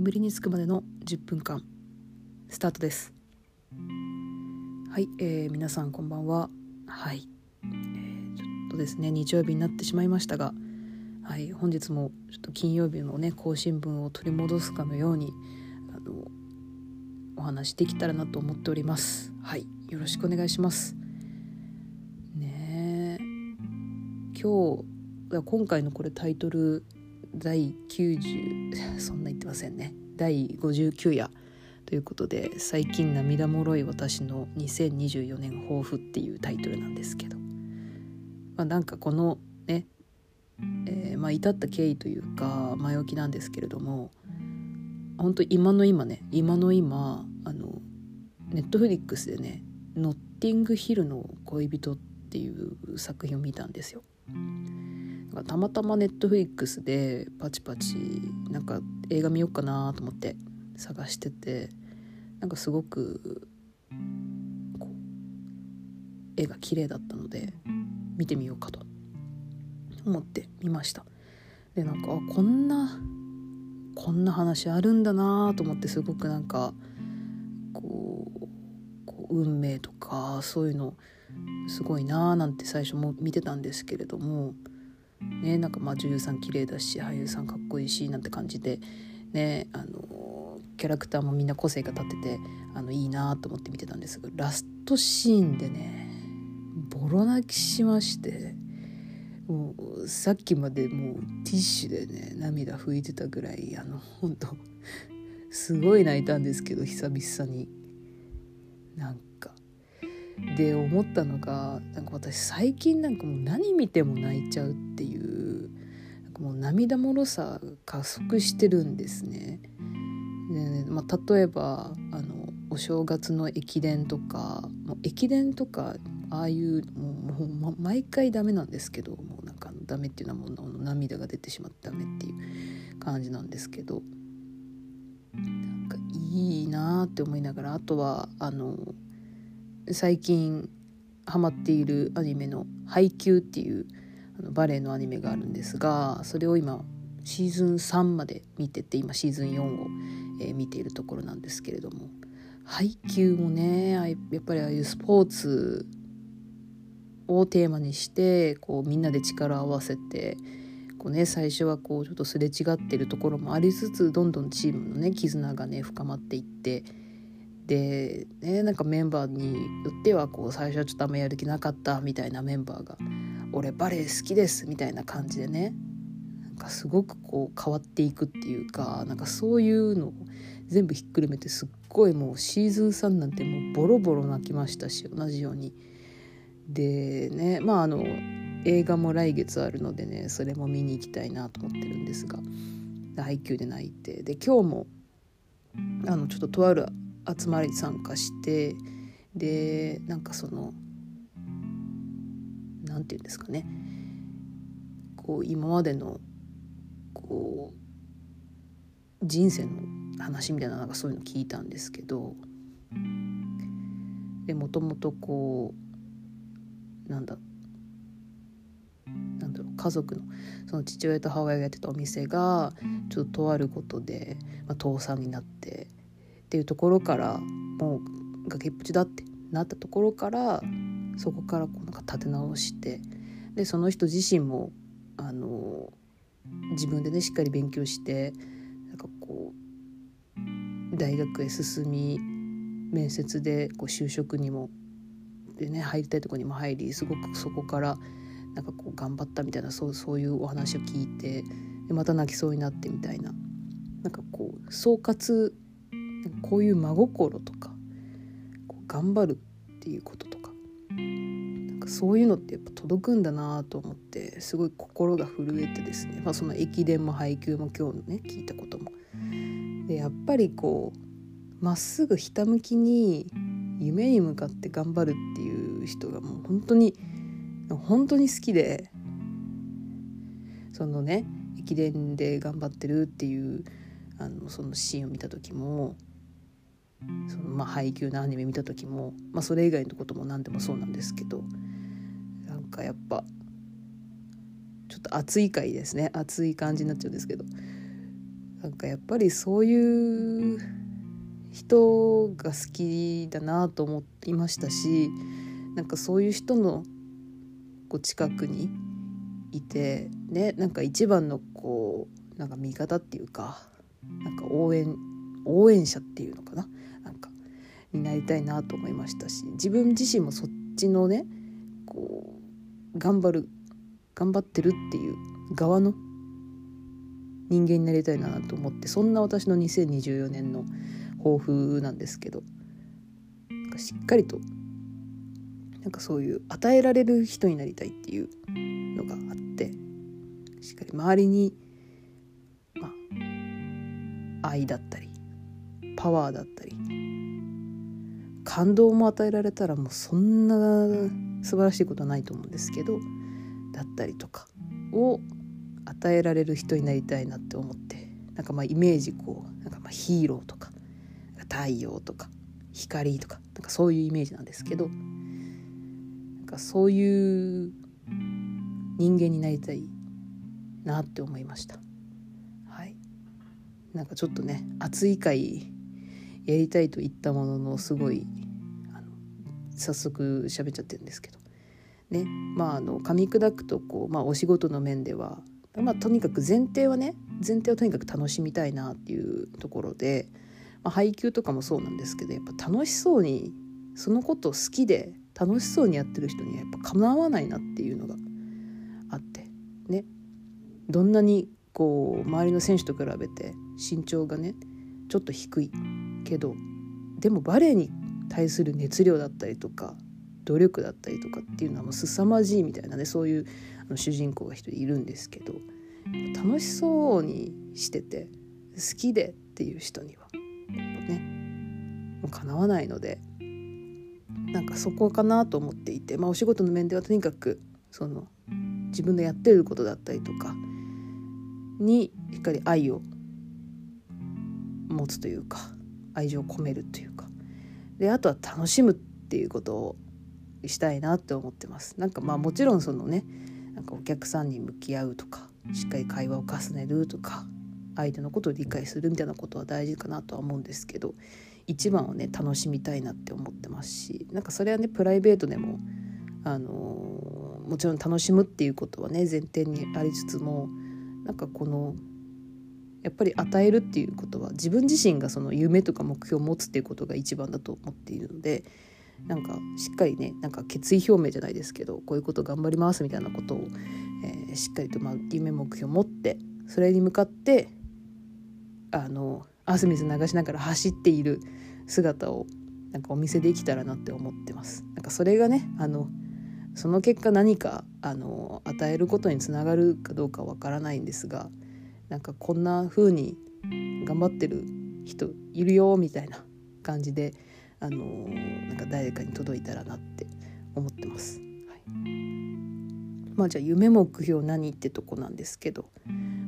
眠りにつくまでの10分間スタートです。はい、えー、皆さんこんばんは。はい、えー、ちょっとですね日曜日になってしまいましたがはい本日もちょっと金曜日のね更新分を取り戻すかのようにあのお話できたらなと思っております。はいよろしくお願いします。ね今日今回のこれタイトル第90そんな言ってませんね第59夜ということで最近涙もろい私の2024年抱負っていうタイトルなんですけど、まあ、なんかこのね、えー、まあ至った経緯というか前置きなんですけれども本当今の今ね今の今あのネットフリックスでね「ノッティングヒルの恋人」っていう作品を見たんですよ。たまたまネットフリックスでパチパチなんか映画見ようかなと思って探しててなんかすごくこう絵が綺麗だったので見てみようかと思って見ましたでなんかこんなこんな話あるんだなと思ってすごくなんかこうこう運命とかそういうのすごいなーなんて最初も見てたんですけれどもねなんかまあ女優さん綺麗だし俳優さんかっこいいしなんて感じでねあのキャラクターもみんな個性が立っててあのいいなと思って見てたんですがラストシーンでねボロ泣きしましてもうさっきまでもうティッシュでね涙拭いてたぐらいあの本当すごい泣いたんですけど久々に。なんで思ったのがなんか私最近なんかもう何見ても泣いちゃうっていうなんかもう涙もろさ加速してるんですね。でねまあ、例えばあのお正月の駅伝とかもう駅伝とかああいうもうもう毎回ダメなんですけどもうなんかダメっていうのはもう涙が出てしまってダメっていう感じなんですけどなんかいいなって思いながらあとはあの最近ハマっているアニメの「ハイキュー」っていうあのバレエのアニメがあるんですがそれを今シーズン3まで見てて今シーズン4を、えー、見ているところなんですけれども配球もねやっぱりああいうスポーツをテーマにしてこうみんなで力を合わせてこう、ね、最初はこうちょっとすれ違ってるところもありつつどんどんチームのね絆がね深まっていってで、ね、なんかメンバーによってはこう最初はちょっとあんまやる気なかったみたいなメンバーが「俺バレエ好きです」みたいな感じでねなんかすごくこう変わっていくっていうかなんかそういうのを全部ひっくるめてすっごいもうシーズン3なんてもうボロボロ泣きましたし同じように。でねまああの映画も来月あるのでねそれも見に行きたいなと思ってるんですが配給で泣いてで今日もあのちょっととある集まり参加してでなんかその何て言うんですかね。こう今までのこう人生の話みたいななんかそういうの聞いたんですけどでもともとこうなんだなんだろう家族のその父親と母親がやってたお店がちょっととあることで、まあ、倒産になってっていうところからもう崖っぷちだってなったところからそこからこうなんか立て直してでその人自身もあの自分でねしっかり勉強してなんかこう大学へ進み面接でこう就職にもでね入りたいとこにも入りすごくそこからなんかこう頑張ったみたいなそうそういうお話を聞いてでまた泣きそうになってみたいな。なんかこう総括こういう真心とか頑張るっていうこととかなんかそういうのってやっぱ届くんだなと思ってすごい心が震えてですね、まあ、その駅伝も配給も今日のね聞いたことも。でやっぱりこうまっすぐひたむきに夢に向かって頑張るっていう人がもう本当に本当に好きでそのね駅伝で頑張ってるっていうあのそのシーンを見た時もそのまあ配給のアニメ見た時も、まあ、それ以外のことも何でもそうなんですけどなんかやっぱちょっと熱い回ですね。熱い感じになっちゃうんですけどなんかやっぱりそういう人が好きだなと思いましたしなんかそういう人のこう近くにいてねなんか一番のこうなんか味方っていうかなんか応援応援者っていうのかな。になりたいなと思いましたし自分自身もそっちのねこう頑張る頑張ってるっていう側の人間になりたいなと思ってそんな私の2024年の抱負なんですけどしっかりとなんかそういう与えられる人になりたいっていうのがあってしっかり周りに、まあ、愛だったりパワーだったり感動も与えられたらもうそんな素晴らしいことはないと思うんですけどだったりとかを与えられる人になりたいなって思ってなんかまあイメージこうなんかまあヒーローとか太陽とか光とかなんかそういうイメージなんですけどなんかそういう人間になりたいなって思いました。はい、なんかちょっとね熱い回やりたいと言ったもののすごいあの早速喋っちゃってるんですけど。ね。まああの噛み砕くとこう、まあ、お仕事の面では、まあ、とにかく前提はね前提をとにかく楽しみたいなっていうところでまあ、配給とかもそうなんですけどやっぱ楽しそうにそのことを好きで楽しそうにやってる人にはやっぱかなわないなっていうのがあってね。どんなにこう周りの選手と比べて身長がねちょっと低いけどでもバレエに対する熱量だったりとか努力だったりとかっていうのはもう凄まじいみたいなねそういうあの主人公が一人いるんですけど楽しそうにしてて好きでっていう人にはねもう叶わないのでなんかそこかなと思っていて、まあ、お仕事の面ではとにかくその自分のやってることだったりとかにしっかり愛を持つというか愛情を込めるというか。であとは楽しむっていうことをしたいなって思ってます。なんかまあもちろんそのねなんかお客さんに向き合うとかしっかり会話を重ねるとか相手のことを理解するみたいなことは大事かなとは思うんですけど一番をね楽しみたいなって思ってますしなんかそれはねプライベートでもあのもちろん楽しむっていうことはね前提にありつつもなんかこのやっぱり与えるっていうことは自分自身がその夢とか目標を持つっていうことが一番だと思っているのでなんかしっかりねなんか決意表明じゃないですけどこういうこと頑張りますみたいなことを、えー、しっかりとまあ夢目標を持ってそれに向かってあの汗水流しながら走っている姿をなんかお見せできたらなって思ってます。なんかそれがねあのその結果何かあの与えることにつながるかどうかわからないんですがなんかこんな風に頑張ってる人いるよみたいな感じであのなんか誰かに届いたらなって思ってます。はい、まあじゃあ夢目標何ってとこなんですけど、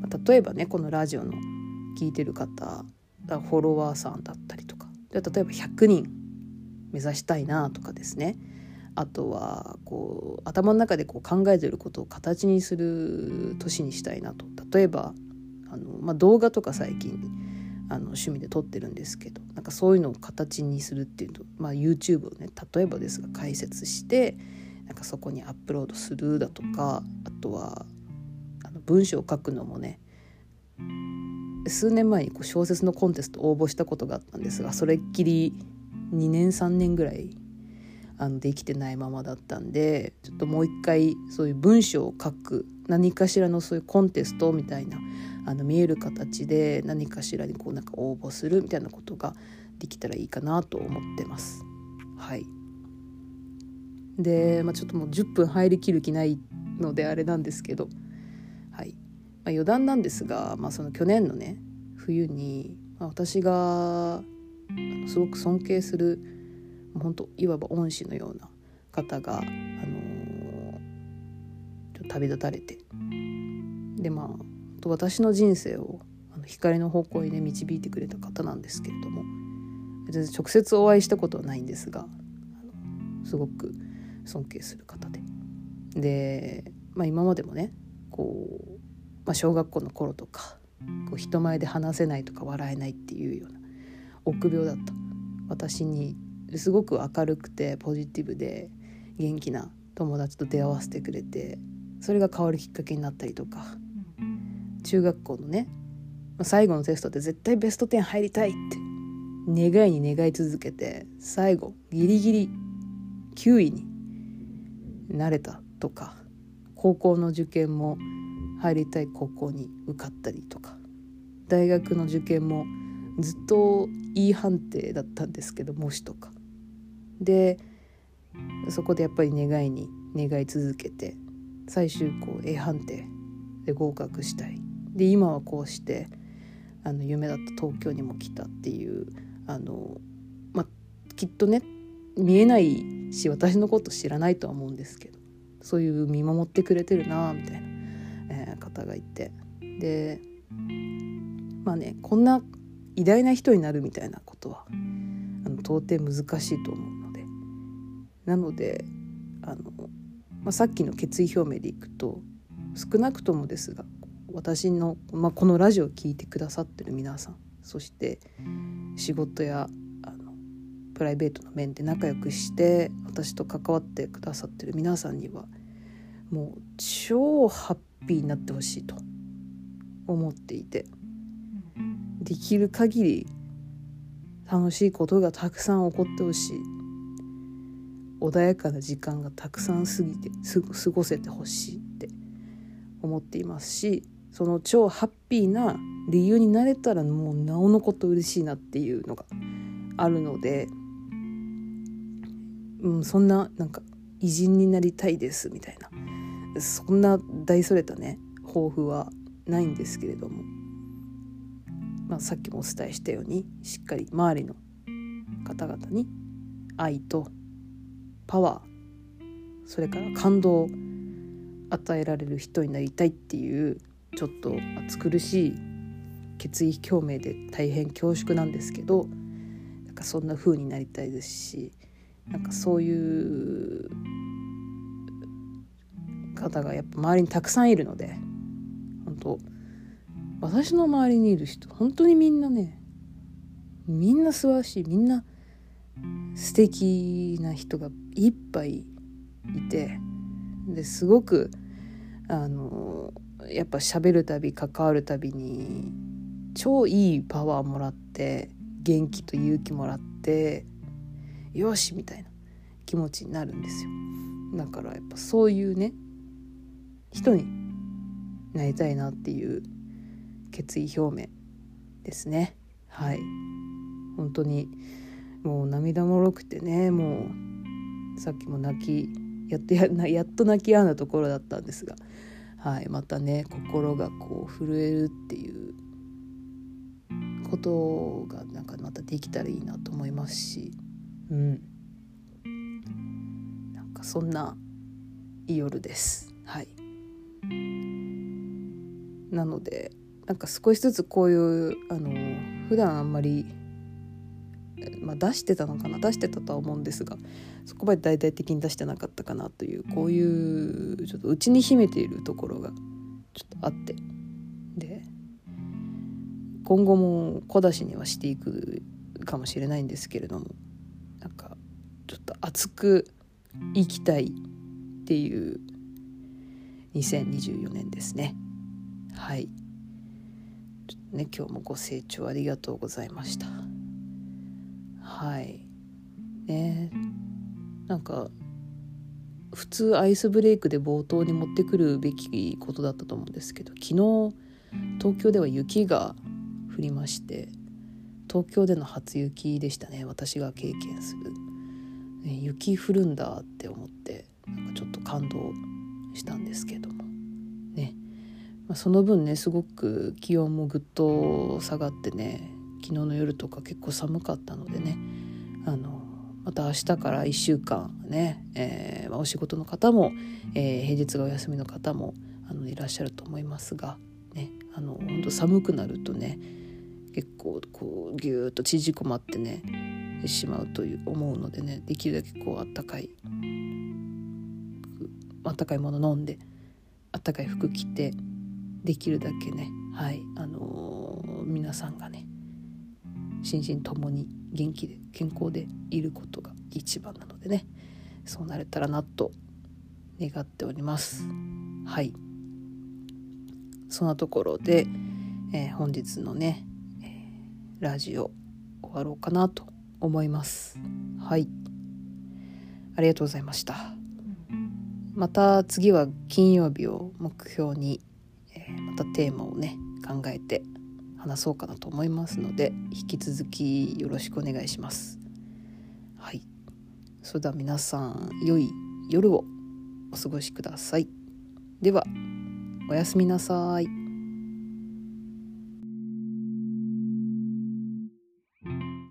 まあ、例えばねこのラジオの聞いてる方フォロワーさんだったりとか例えば100人目指したいなとかですね。あとはこう頭の中でこう考えてることを形にする年にしたいなと。例えばあの、まあ、動画とか最近あの趣味で撮ってるんですけどなんかそういうのを形にするっていうと、まあ、YouTube をね例えばですが解説してなんかそこにアップロードするだとかあとはあの文章を書くのもね数年前にこう小説のコンテスト応募したことがあったんですがそれっきり2年3年ぐらいあのできてないままだったんでちょっともう一回そういう文章を書く何かしらのそういうコンテストみたいなあの見える形で何かしらにこうなんか応募するみたいなことができたらいいかなと思ってます。はいで、まあ、ちょっともう10分入りきる気ないのであれなんですけどはいまあ、余談なんですが、まあ、その去年のね冬に、まあ、私がすごく尊敬する本当いわば恩師のような方が、あのー、旅立たれてでまあ私の人生をあの光の方向にね導いてくれた方なんですけれども全然直接お会いしたことはないんですがすごく尊敬する方で。で、まあ、今までもねこうまあ、小学校の頃とかこう人前で話せないとか笑えないっていうような臆病だった私にすごく明るくてポジティブで元気な友達と出会わせてくれてそれが変わるきっかけになったりとか中学校のね最後のテストで絶対ベスト10入りたいって願いに願い続けて最後ギリギリ9位になれたとか高校の受験も入りたい高校に受かったりとか大学の受験もずっと E 判定だったんですけど模試とか。でそこでやっぱり願いに願い続けて最終こう A 判定で合格したい。で今はこうしてあの夢だった東京にも来たっていうあの、まあ、きっとね見えないし私のこと知らないとは思うんですけどそういう見守ってくれてるなみたいな、えー、方がいて。でまあねこんな偉大な人になるみたいなことはあの到底難しいと思う。なのであの、まあ、さっきの決意表明でいくと少なくともですが私の、まあ、このラジオを聴いてくださってる皆さんそして仕事やあのプライベートの面で仲良くして私と関わってくださってる皆さんにはもう超ハッピーになってほしいと思っていてできる限り楽しいことがたくさん起こってほしい。穏やかな時間がたくさん過ぎて過ごせてほしいって思っていますしその超ハッピーな理由になれたらもうなおのこと嬉しいなっていうのがあるので、うん、そんななんか偉人になりたいですみたいなそんな大それたね抱負はないんですけれども、まあ、さっきもお伝えしたようにしっかり周りの方々に愛とパワーそれから感動を与えられる人になりたいっていうちょっと暑苦しい決意表明で大変恐縮なんですけどなんかそんな風になりたいですしなんかそういう方がやっぱ周りにたくさんいるので本当私の周りにいる人本当にみんなねみんな素晴らしいみんな素敵な人がいっぱいいてですごくあのやっぱ喋るたび関わるたびに超いいパワーもらって元気と勇気もらってよしみたいな気持ちになるんですよ。だからやっぱそういうね人になりたいなっていう決意表明ですね。はい。本当にもう涙もろくてねもうさっきも泣きやっとや やっと泣きやんだところだったんですがはい、またね心がこう震えるっていうことがなんかまたできたらいいなと思いますし、うん、なんかそんないい夜です。はい、なのでなんか少しずつこういうあの普段あんまりまあ、出してたのかな出してたとは思うんですがそこまで大々的に出してなかったかなというこういうちょっと内に秘めているところがちょっとあって。で今後も小出しにはしていくかもしれないんですけれどもなんかちょっと熱くいきたいっていう2024年ですね。はい。ね今日もご清聴ありがとうございました。はい。ね。なんか普通アイスブレイクで冒頭に持ってくるべきことだったと思うんですけど昨日東京では雪が降りまして東京での初雪でしたね私が経験する、ね、雪降るんだって思ってなんかちょっと感動したんですけども。ね、まあ、その分ねすごく気温もぐっと下がってね昨日の夜とか結構寒かったのでねあのまた明日から1週間ね、えー、お仕事の方も、えー、平日がお休みの方もあのいらっしゃると思いますが、ね、あの本当寒くなるとね結構こうギューッと縮こまってねしまうという思うのでねできるだけこうあったかいあったかいもの飲んであったかい服着てできるだけねはいあのー、皆さんがね心身ともに元気で健康でいることが一番なのでね。そうなれたらなと願っております。はい。そんなところで、えー、本日のね、えー、ラジオ終わろうかなと思います。はい。ありがとうございました。また次は金曜日を目標に、えー、またテーマをね考えて話そうかなと思いますので引き続きよろしくお願いします。はい。それでは皆さん良い夜をお過ごしください。ではおやすみなさい。